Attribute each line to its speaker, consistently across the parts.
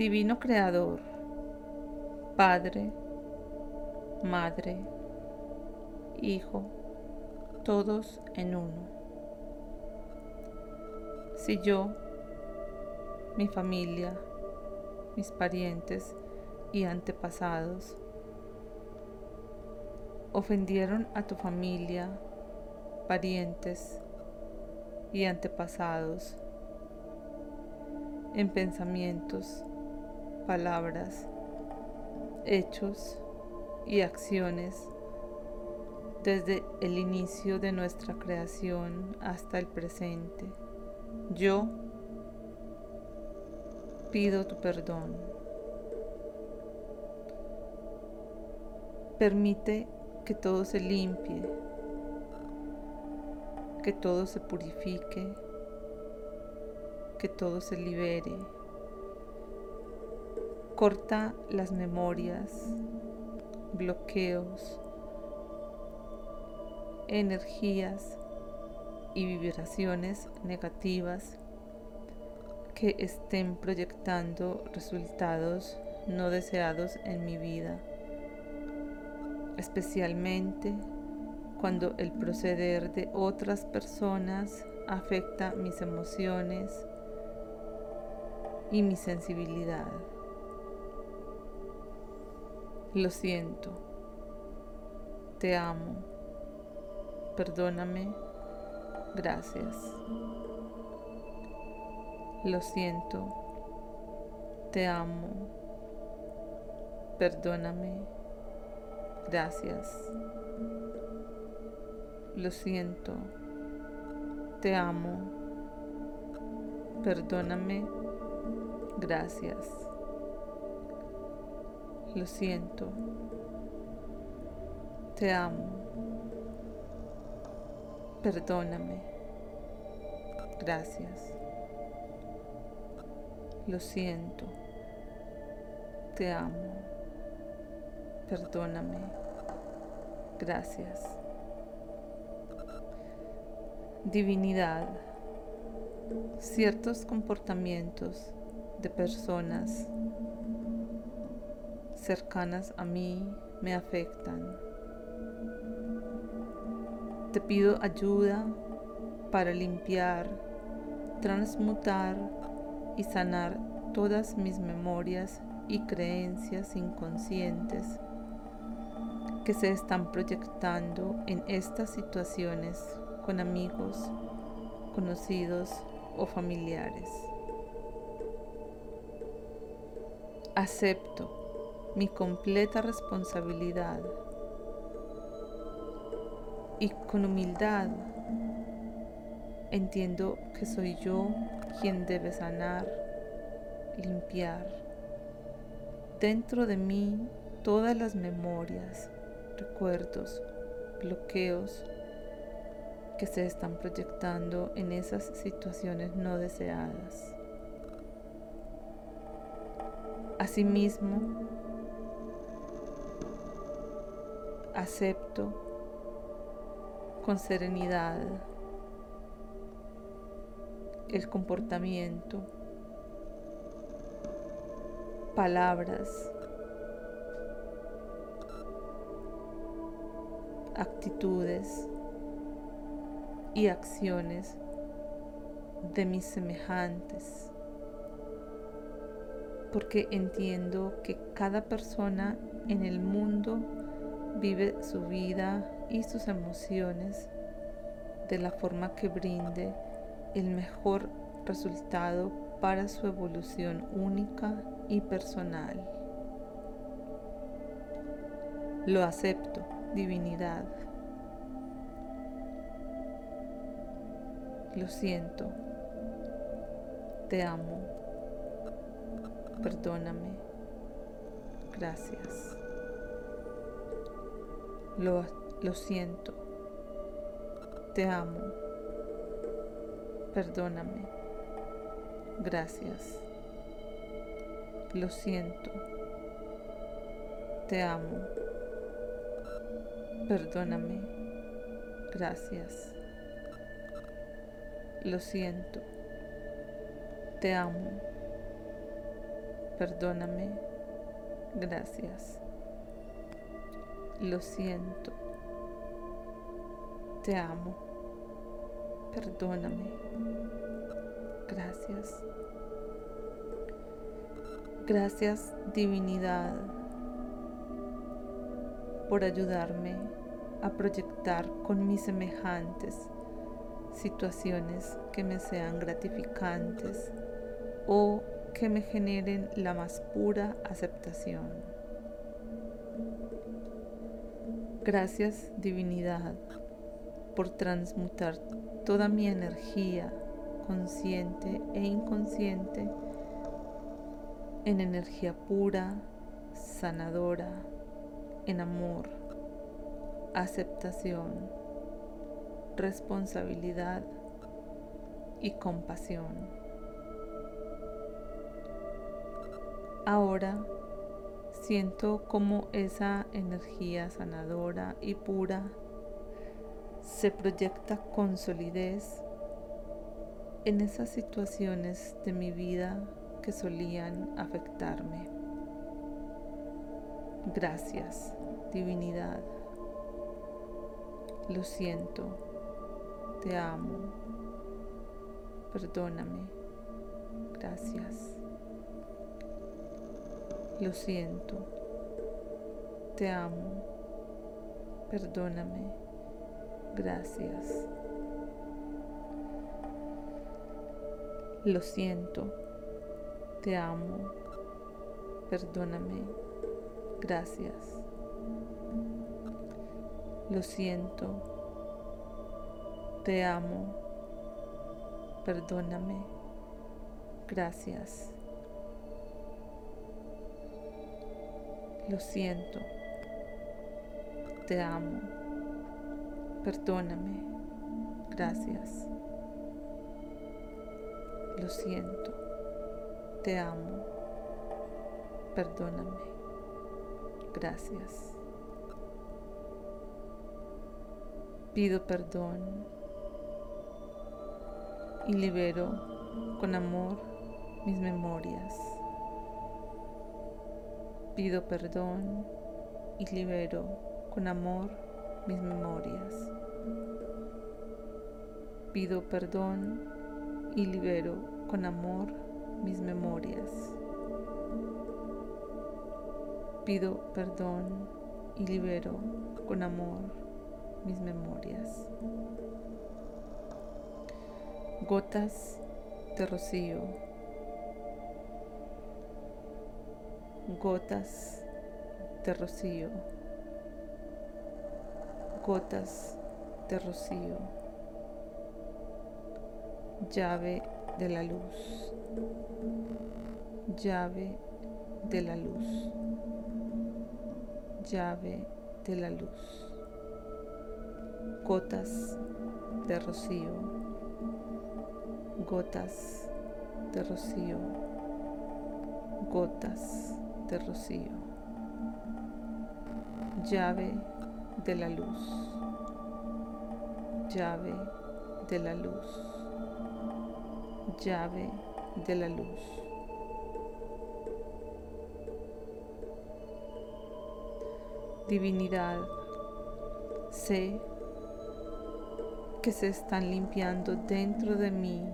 Speaker 1: Divino Creador, Padre, Madre, Hijo, todos en uno. Si yo, mi familia, mis parientes y antepasados ofendieron a tu familia, parientes y antepasados en pensamientos, palabras, hechos y acciones desde el inicio de nuestra creación hasta el presente. Yo pido tu perdón. Permite que todo se limpie, que todo se purifique, que todo se libere. Corta las memorias, bloqueos, energías y vibraciones negativas que estén proyectando resultados no deseados en mi vida, especialmente cuando el proceder de otras personas afecta mis emociones y mi sensibilidad. Lo siento, te amo, perdóname, gracias. Lo siento, te amo, perdóname, gracias. Lo siento, te amo, perdóname, gracias. Lo siento, te amo, perdóname, gracias. Lo siento. Te amo. Perdóname. Gracias. Divinidad. Ciertos comportamientos de personas cercanas a mí me afectan. Te pido ayuda para limpiar, transmutar y sanar todas mis memorias y creencias inconscientes que se están proyectando en estas situaciones con amigos, conocidos o familiares. Acepto mi completa responsabilidad y con humildad entiendo que soy yo quien debe sanar, limpiar dentro de mí todas las memorias, recuerdos, bloqueos que se están proyectando en esas situaciones no deseadas. Asimismo, acepto con serenidad el comportamiento, palabras, actitudes y acciones de mis semejantes, porque entiendo que cada persona en el mundo vive su vida y sus emociones de la forma que brinde el mejor resultado para su evolución única y personal. Lo acepto, divinidad. Lo siento. Te amo. Perdóname. Gracias. Lo, siento. Te amo Perdóname. Gracias. Lo siento. Te amo. Perdóname. Gracias. Lo siento. Te amo. perdóname, gracias. Lo siento, te amo, perdóname, gracias. Gracias divinidad por ayudarme a proyectar con mis semejantes situaciones que me sean gratificantes o que me generen la más pura aceptación. Gracias divinidad por transmutar toda mi energía consciente e inconsciente en energía pura, sanadora, en amor, aceptación, responsabilidad y compasión. Ahora siento como esa energía sanadora y pura se proyecta con solidez en esas situaciones de mi vida que solían afectarme. Gracias, divinidad. Lo siento, te amo, perdóname, gracias. Lo siento, te amo, perdóname, gracias. Lo siento, te amo, perdóname, gracias. Lo siento, te amo, perdóname, gracias. Lo siento, te amo, perdóname, gracias. Lo siento te amo. Perdóname. Gracias. Pido perdón y libero con amor mis memorias. Pido perdón y libero con amor mis memorias. Pido perdón y libero con amor mis memorias. Pido perdón y libero con amor mis memorias. Gotas de rocío. Gotas de rocío. Gotas de rocío. Llave de la luz llave de la luz, llave de la luz, gotas de rocío, gotas de rocío, gotas rocío, llave de la luz, llave de la luz, llave de la luz. Divinidad, sé que se están limpiando dentro de mí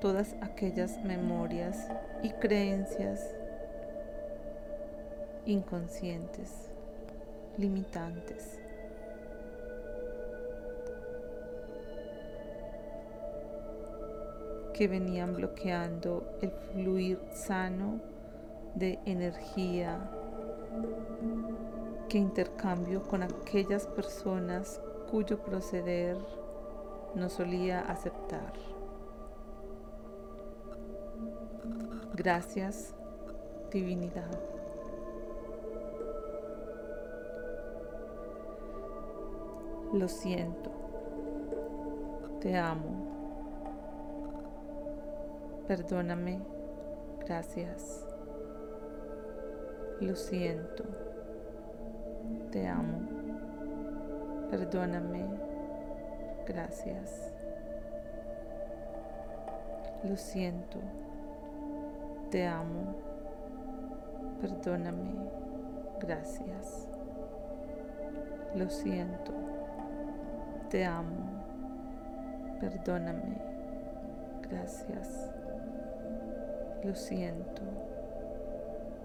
Speaker 1: todas aquellas memorias y creencias inconscientes, limitantes que venían bloqueando el fluir sano de energía que intercambio con aquellas personas cuyo proceder no solía aceptar. Gracias, divinidad. Lo siento. Te amo. Perdóname, gracias. Lo siento. Te amo. Perdóname, gracias. Lo siento. Te amo. Perdóname. Gracias. Lo siento. Te amo. Perdóname. Gracias. Lo siento.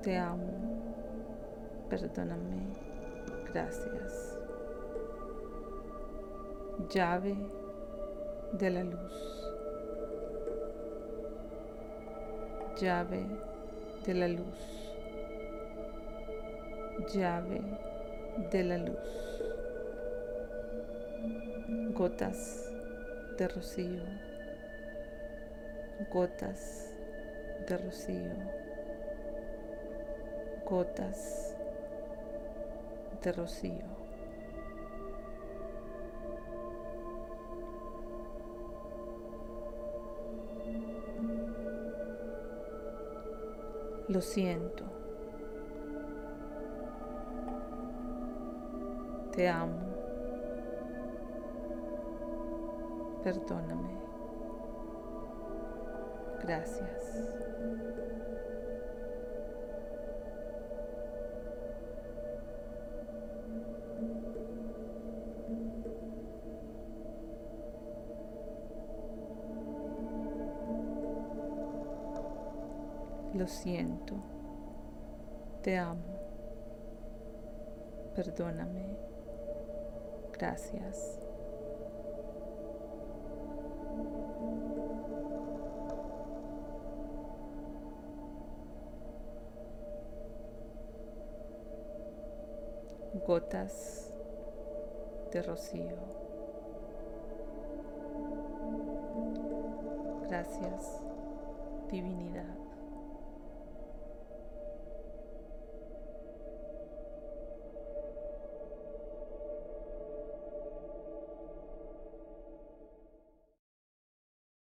Speaker 1: Te amo. Perdóname. Gracias. Llave de la luz. Llave de la luz. Llave de la luz. Gotas de rocío. Gotas de rocío. Gotas de rocío. Lo siento. Te amo. Perdóname. Gracias. Lo siento. Te amo. Perdóname. Gracias. Gotas de rocío. Gracias, divinidad.